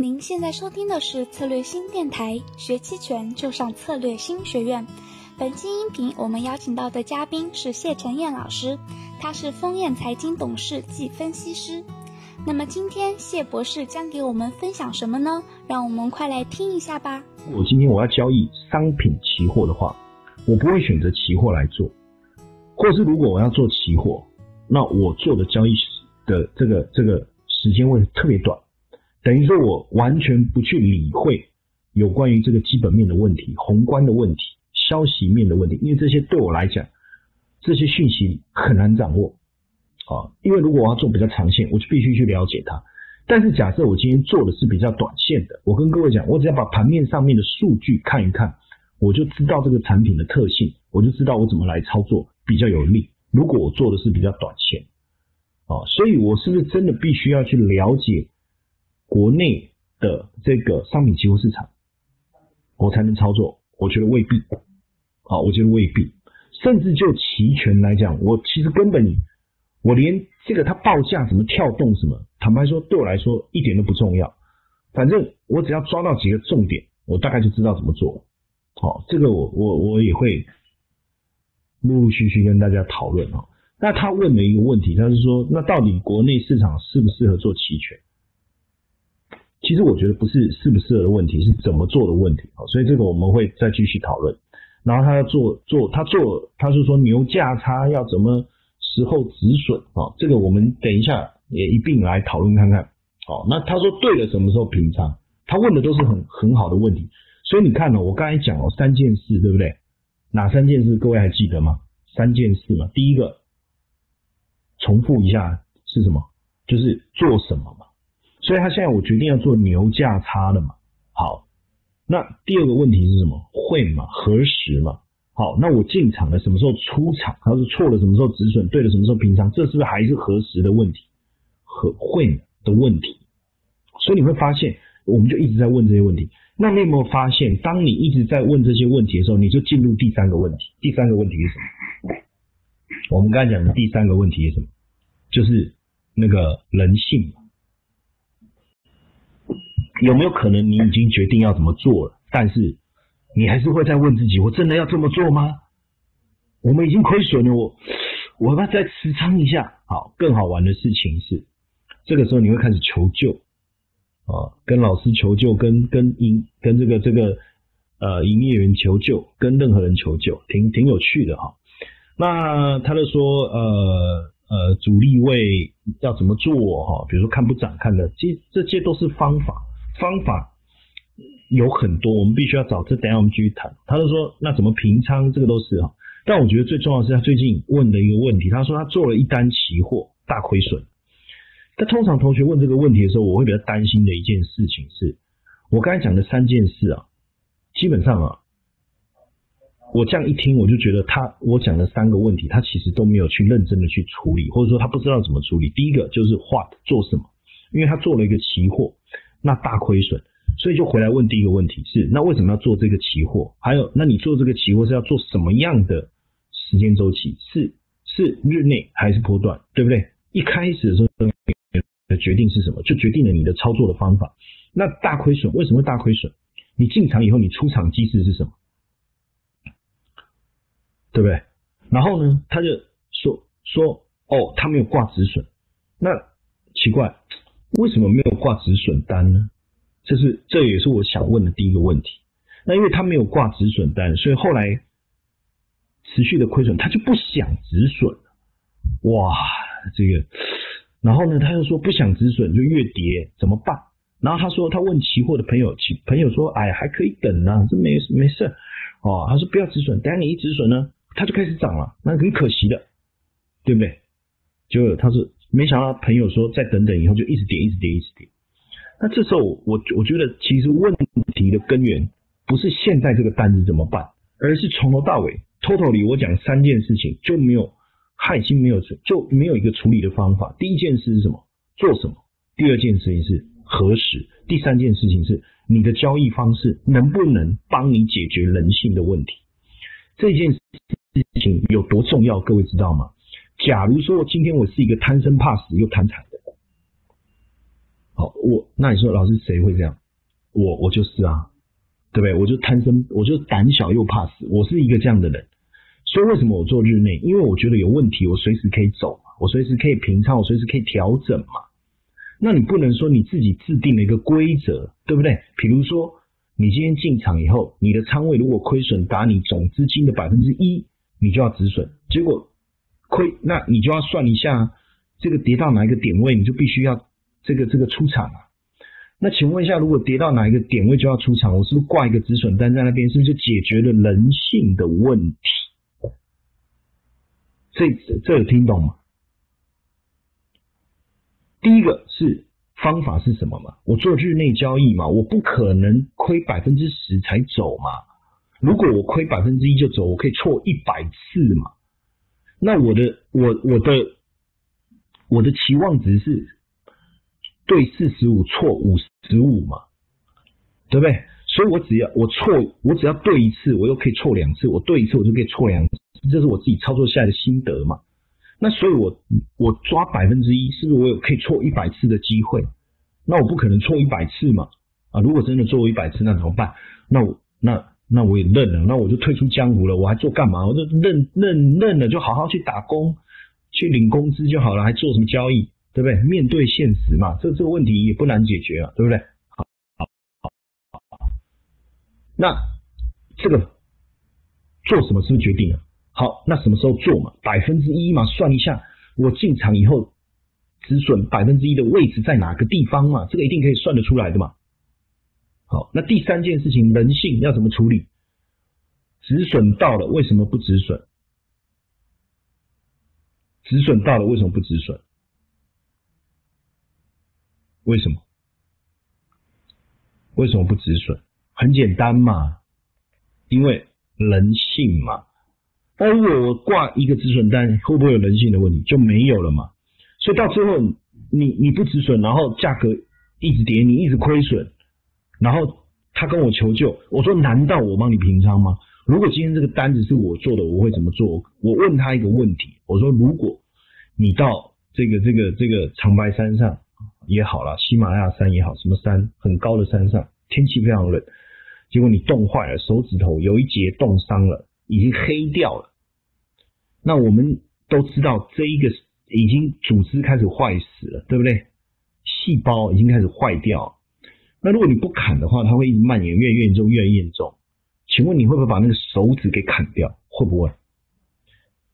您现在收听的是策略新电台，学期权就上策略新学院。本期音频我们邀请到的嘉宾是谢晨燕老师，他是丰燕财经董事暨分析师。那么今天谢博士将给我们分享什么呢？让我们快来听一下吧。我今天我要交易商品期货的话，我不会选择期货来做，或是如果我要做期货，那我做的交易的这个这个时间会特别短。等于说，我完全不去理会有关于这个基本面的问题、宏观的问题、消息面的问题，因为这些对我来讲，这些讯息很难掌握啊。因为如果我要做比较长线，我就必须去了解它。但是假设我今天做的是比较短线的，我跟各位讲，我只要把盘面上面的数据看一看，我就知道这个产品的特性，我就知道我怎么来操作比较有利。如果我做的是比较短线啊，所以我是不是真的必须要去了解？国内的这个商品期货市场，我才能操作？我觉得未必。啊，我觉得未必。甚至就期权来讲，我其实根本，我连这个它报价怎么跳动什么，坦白说，对我来说一点都不重要。反正我只要抓到几个重点，我大概就知道怎么做。好，这个我我我也会陆陆续续跟大家讨论啊。那他问了一个问题，他是说，那到底国内市场适不适合做期权？其实我觉得不是适不适合的问题，是怎么做的问题啊。所以这个我们会再继续讨论。然后他要做做他做，他是说牛价差要怎么时候止损啊？这个我们等一下也一并来讨论看看。哦，那他说对了，什么时候平仓？他问的都是很很好的问题。所以你看呢，我刚才讲了三件事，对不对？哪三件事？各位还记得吗？三件事嘛。第一个，重复一下是什么？就是做什么嘛。所以他现在我决定要做牛价差了嘛，好，那第二个问题是什么？会嘛？何时嘛？好，那我进场了什么时候出场？他是错了什么时候止损？对了什么时候平仓？这是不是还是何时的问题？和会的问题？所以你会发现，我们就一直在问这些问题。那你有没有发现，当你一直在问这些问题的时候，你就进入第三个问题。第三个问题是什么？我们刚才讲的第三个问题是什么？就是那个人性。有没有可能你已经决定要怎么做了，但是你还是会再问自己：我真的要这么做吗？我们已经亏损了，我我要不要再持仓一下？好，更好玩的事情是，这个时候你会开始求救啊，跟老师求救，跟跟营跟这个这个呃营业员求救，跟任何人求救，挺挺有趣的哈。那他就说呃呃主力位要怎么做哈？比如说看不涨看的，这这些都是方法。方法有很多，我们必须要找。这等下我们继续谈。他就说，那怎么平仓？这个都是哈。但我觉得最重要是他最近问的一个问题。他说他做了一单期货，大亏损。但通常同学问这个问题的时候，我会比较担心的一件事情是，我刚才讲的三件事啊，基本上啊，我这样一听，我就觉得他我讲的三个问题，他其实都没有去认真的去处理，或者说他不知道怎么处理。第一个就是画做什么，因为他做了一个期货。那大亏损，所以就回来问第一个问题是：那为什么要做这个期货？还有，那你做这个期货是要做什么样的时间周期？是是日内还是波段？对不对？一开始的时候的决定是什么？就决定了你的操作的方法。那大亏损为什么会大亏损？你进场以后，你出场机制是什么？对不对？然后呢，他就说说哦，他没有挂止损，那奇怪。为什么没有挂止损单呢？这是这也是我想问的第一个问题。那因为他没有挂止损单，所以后来持续的亏损，他就不想止损哇，这个，然后呢，他又说不想止损就越跌怎么办？然后他说他问期货的朋友，朋友说，哎，还可以等啊，这没没事哦。他说不要止损，等下你一止损呢，它就开始涨了，那很可惜的，对不对？就他说。没想到朋友说再等等，以后就一直跌，一直跌，一直跌。那这时候我我觉得其实问题的根源不是现在这个单子怎么办，而是从头到尾，totally 我讲三件事情就没有，他已经没有就没有一个处理的方法。第一件事是什么？做什么？第二件事情是何时？第三件事情是你的交易方式能不能帮你解决人性的问题？这件事情有多重要？各位知道吗？假如说今天我是一个贪生怕死又贪财的人，好，我那你说老师谁会这样？我我就是啊，对不对？我就贪生，我就胆小又怕死，我是一个这样的人。所以为什么我做日内？因为我觉得有问题，我随时可以走，我随时可以平仓，我随时可以调整嘛。那你不能说你自己制定了一个规则，对不对？比如说你今天进场以后，你的仓位如果亏损达你总资金的百分之一，你就要止损。结果亏，那你就要算一下这个跌到哪一个点位，你就必须要这个这个出场啊。那请问一下，如果跌到哪一个点位就要出场，我是不是挂一个止损单在那边，是不是就解决了人性的问题？这这有听懂吗？第一个是方法是什么嘛？我做日内交易嘛，我不可能亏百分之十才走嘛。如果我亏百分之一就走，我可以错一百次嘛。那我的我我的我的期望值是对四十五错五十五嘛，对不对？所以我只要我错，我只要对一次，我又可以错两次，我对一次我就可以错两次。这是我自己操作下来的心得嘛？那所以，我我抓百分之一，是不是我有可以错一百次的机会？那我不可能错一百次嘛？啊，如果真的错一百次，那怎么办？那我那那我也认了，那我就退出江湖了。我还做干嘛？我就认认认了，就好好去打工，去领工资就好了，还做什么交易？对不对？面对现实嘛，这这个问题也不难解决啊，对不对？好，好，好，那这个做什么是不是决定了？好，那什么时候做嘛？百分之一嘛，算一下，我进场以后止损百分之一的位置在哪个地方嘛？这个一定可以算得出来的嘛。好，那第三件事情，人性要怎么处理？止损到了，为什么不止损？止损到了，为什么不止损？为什么？为什么不止损？很简单嘛，因为人性嘛。那如果我挂一个止损单，会不会有人性的问题？就没有了嘛。所以到最后，你你不止损，然后价格一直跌，你一直亏损，然后他跟我求救，我说难道我帮你平仓吗？如果今天这个单子是我做的，我会怎么做？我问他一个问题，我说如果你到这个这个这个长白山上也好了，喜马拉雅山也好，什么山很高的山上，天气非常冷，结果你冻坏了手指头，有一节冻伤了。已经黑掉了，那我们都知道这一个已经组织开始坏死了，对不对？细胞已经开始坏掉。那如果你不砍的话，它会一直蔓延，越严重越严重。请问你会不会把那个手指给砍掉？会不会？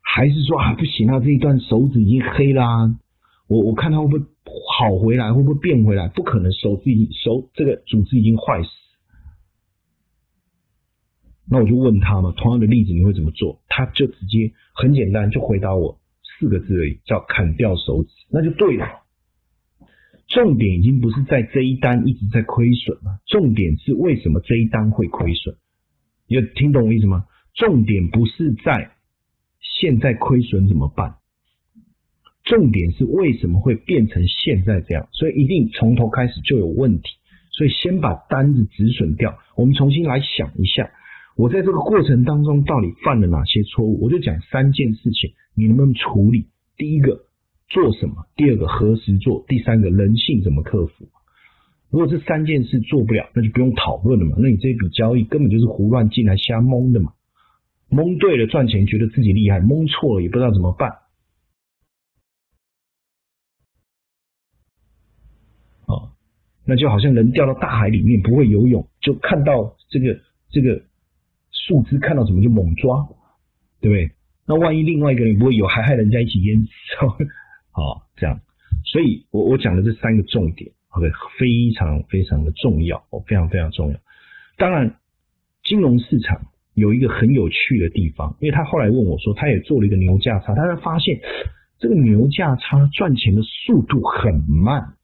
还是说啊不行啊，这一段手指已经黑啦？我我看它会不会好回来？会不会变回来？不可能，手指已经手这个组织已经坏死。那我就问他嘛，同样的例子你会怎么做？他就直接很简单就回答我四个字而已，叫砍掉手指，那就对了。重点已经不是在这一单一直在亏损了，重点是为什么这一单会亏损？有听懂我意思吗？重点不是在现在亏损怎么办，重点是为什么会变成现在这样？所以一定从头开始就有问题，所以先把单子止损掉，我们重新来想一下。我在这个过程当中到底犯了哪些错误？我就讲三件事情，你能不能处理？第一个做什么？第二个何时做？第三个人性怎么克服？如果这三件事做不了，那就不用讨论了嘛。那你这笔交易根本就是胡乱进来瞎蒙的嘛。蒙对了赚钱，觉得自己厉害；蒙错了也不知道怎么办。啊，那就好像人掉到大海里面不会游泳，就看到这个这个。树枝看到什么就猛抓，对不对？那万一另外一个人不会有，还害人家一起淹死，啊这样。所以我我讲的这三个重点，OK，非常非常的重要，哦，非常非常重要。当然，金融市场有一个很有趣的地方，因为他后来问我说，他也做了一个牛价差，但是发现这个牛价差赚钱的速度很慢，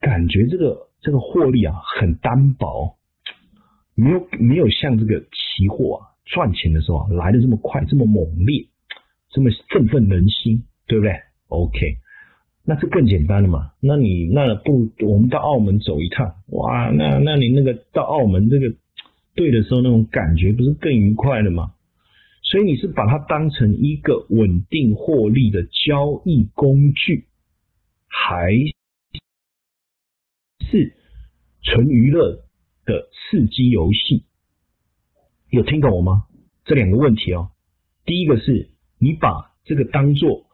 感觉这个这个获利啊很单薄。没有没有像这个期货啊赚钱的时候来的这么快，这么猛烈，这么振奋人心，对不对？OK，那这更简单了嘛？那你那不我们到澳门走一趟，哇，那那你那个到澳门这个对的时候那种感觉不是更愉快了吗？所以你是把它当成一个稳定获利的交易工具，还是纯娱乐的刺激游戏？有听懂我吗？这两个问题哦。第一个是你把这个当做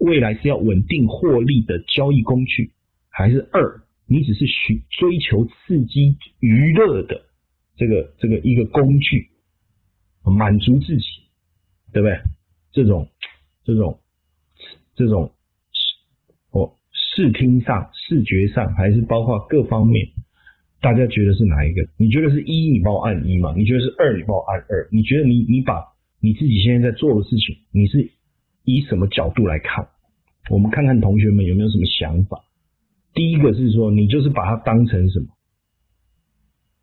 未来是要稳定获利的交易工具，还是二你只是寻追求刺激娱乐的这个这个一个工具，满足自己，对不对？这种这种这种哦，视听上、视觉上，还是包括各方面，大家觉得是哪一个？你觉得是一，你帮我按一嘛？你觉得是二，你帮我按二？你觉得你你把你自己现在在做的事情，你是以什么角度来看？我们看看同学们有没有什么想法。第一个是说，你就是把它当成什么？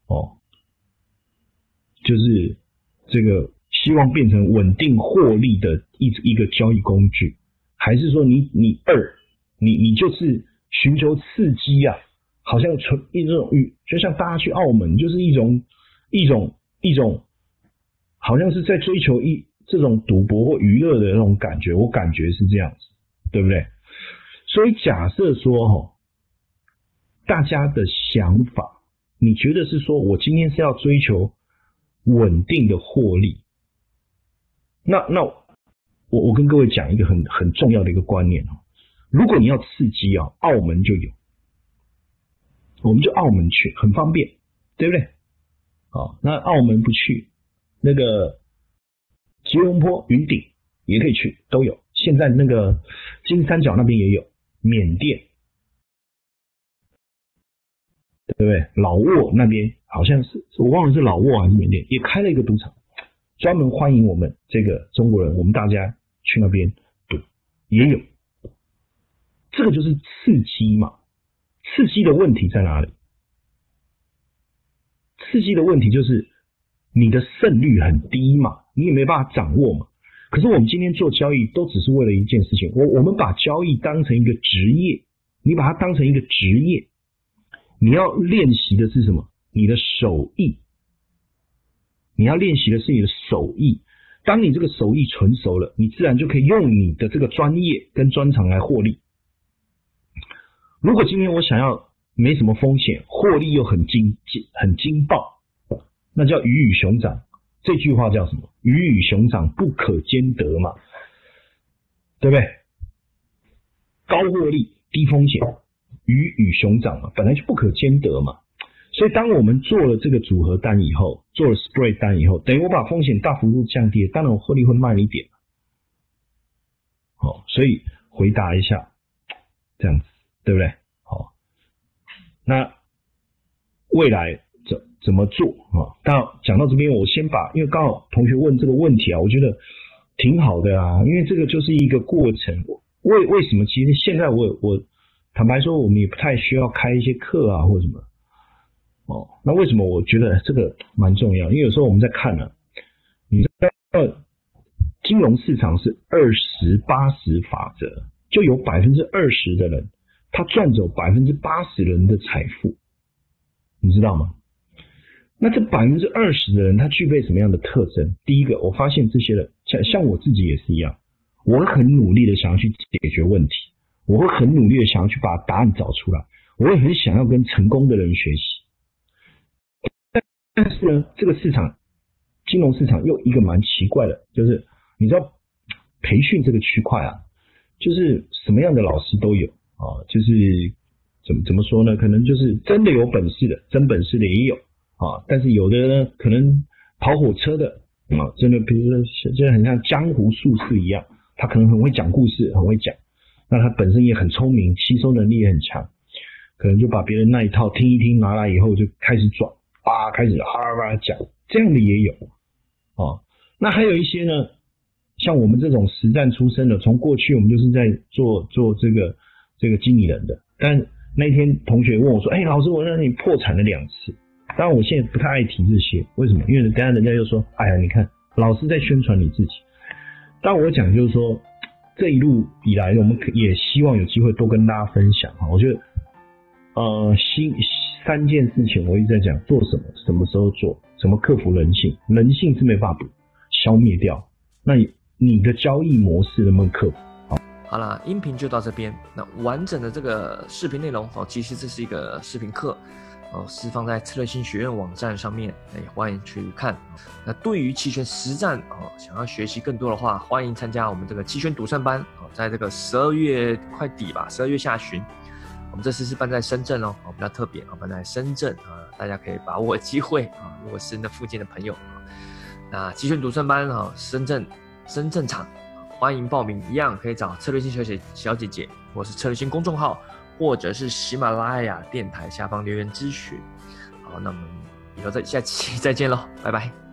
哦，就是这个希望变成稳定获利的一一个交易工具，还是说你你二你你就是寻求刺激啊？好像纯一种就像大家去澳门，就是一种一种一种。好像是在追求一这种赌博或娱乐的那种感觉，我感觉是这样子，对不对？所以假设说哈，大家的想法，你觉得是说我今天是要追求稳定的获利？那那我我跟各位讲一个很很重要的一个观念哦，如果你要刺激啊，澳门就有，我们就澳门去，很方便，对不对？好，那澳门不去。那个吉隆坡、云顶也可以去，都有。现在那个金三角那边也有，缅甸，对不对？老挝那边好像是，我忘了是老挝还是缅甸，也开了一个赌场，专门欢迎我们这个中国人，我们大家去那边赌，也有。这个就是刺激嘛？刺激的问题在哪里？刺激的问题就是。你的胜率很低嘛，你也没办法掌握嘛。可是我们今天做交易都只是为了一件事情，我我们把交易当成一个职业，你把它当成一个职业，你要练习的是什么？你的手艺，你要练习的是你的手艺。当你这个手艺纯熟了，你自然就可以用你的这个专业跟专长来获利。如果今天我想要没什么风险，获利又很惊惊很惊爆。那叫鱼与熊掌，这句话叫什么？鱼与熊掌不可兼得嘛，对不对？高获利低风险，鱼与熊掌嘛，本来就不可兼得嘛。所以当我们做了这个组合单以后，做了 spread 单以后，等于我把风险大幅度降低，当然我获利会慢一点。好，所以回答一下，这样子对不对？好，那未来。怎怎么做啊？但讲到这边，我先把，因为刚好同学问这个问题啊，我觉得挺好的啊，因为这个就是一个过程。为为什么？其实现在我我坦白说，我们也不太需要开一些课啊，或什么。哦，那为什么我觉得这个蛮重要？因为有时候我们在看呢，你知道，金融市场是二十八十法则，就有百分之二十的人，他赚走百分之八十人的财富，你知道吗？那这百分之二十的人，他具备什么样的特征？第一个，我发现这些人像像我自己也是一样，我会很努力的想要去解决问题，我会很努力的想要去把答案找出来，我也很想要跟成功的人学习。但是呢，这个市场，金融市场又一个蛮奇怪的，就是你知道，培训这个区块啊，就是什么样的老师都有啊，就是怎么怎么说呢？可能就是真的有本事的，真本事的也有。啊，但是有的呢，可能跑火车的啊，真的，比如说，真的很像江湖术士一样，他可能很会讲故事，很会讲，那他本身也很聪明，吸收能力也很强，可能就把别人那一套听一听，拿来以后就开始转，啊，开始哈哈讲，这样的也有啊。那还有一些呢，像我们这种实战出身的，从过去我们就是在做做这个这个经理人的，但那天同学问我说，哎，老师，我让你破产了两次。当然，我现在不太爱提这些，为什么？因为等下人家又说：“哎呀，你看，老是在宣传你自己。”但我讲就是说，这一路以来，我们也希望有机会多跟大家分享哈。我觉得，呃，新三件事情我一直在讲，做什么，什么时候做，怎么克服人性，人性是没办法消灭掉。那你的交易模式能不能克服？好。好了，音频就到这边。那完整的这个视频内容哦，其实这是一个视频课哦，是放在策略性学院网站上面，也，欢迎去看。那对于期权实战哦，想要学习更多的话，欢迎参加我们这个期权独胜班哦，在这个十二月快底吧，十二月下旬，我们这次是办在深圳哦，比较特别啊，办在深圳啊，大家可以把握机会啊，如果是那附近的朋友啊，那期权独胜班啊，深圳深圳场。欢迎报名，一样可以找策略性小姐小姐姐，或是策略性公众号，或者是喜马拉雅电台下方留言咨询。好，那我们以后再下期再见喽，拜拜。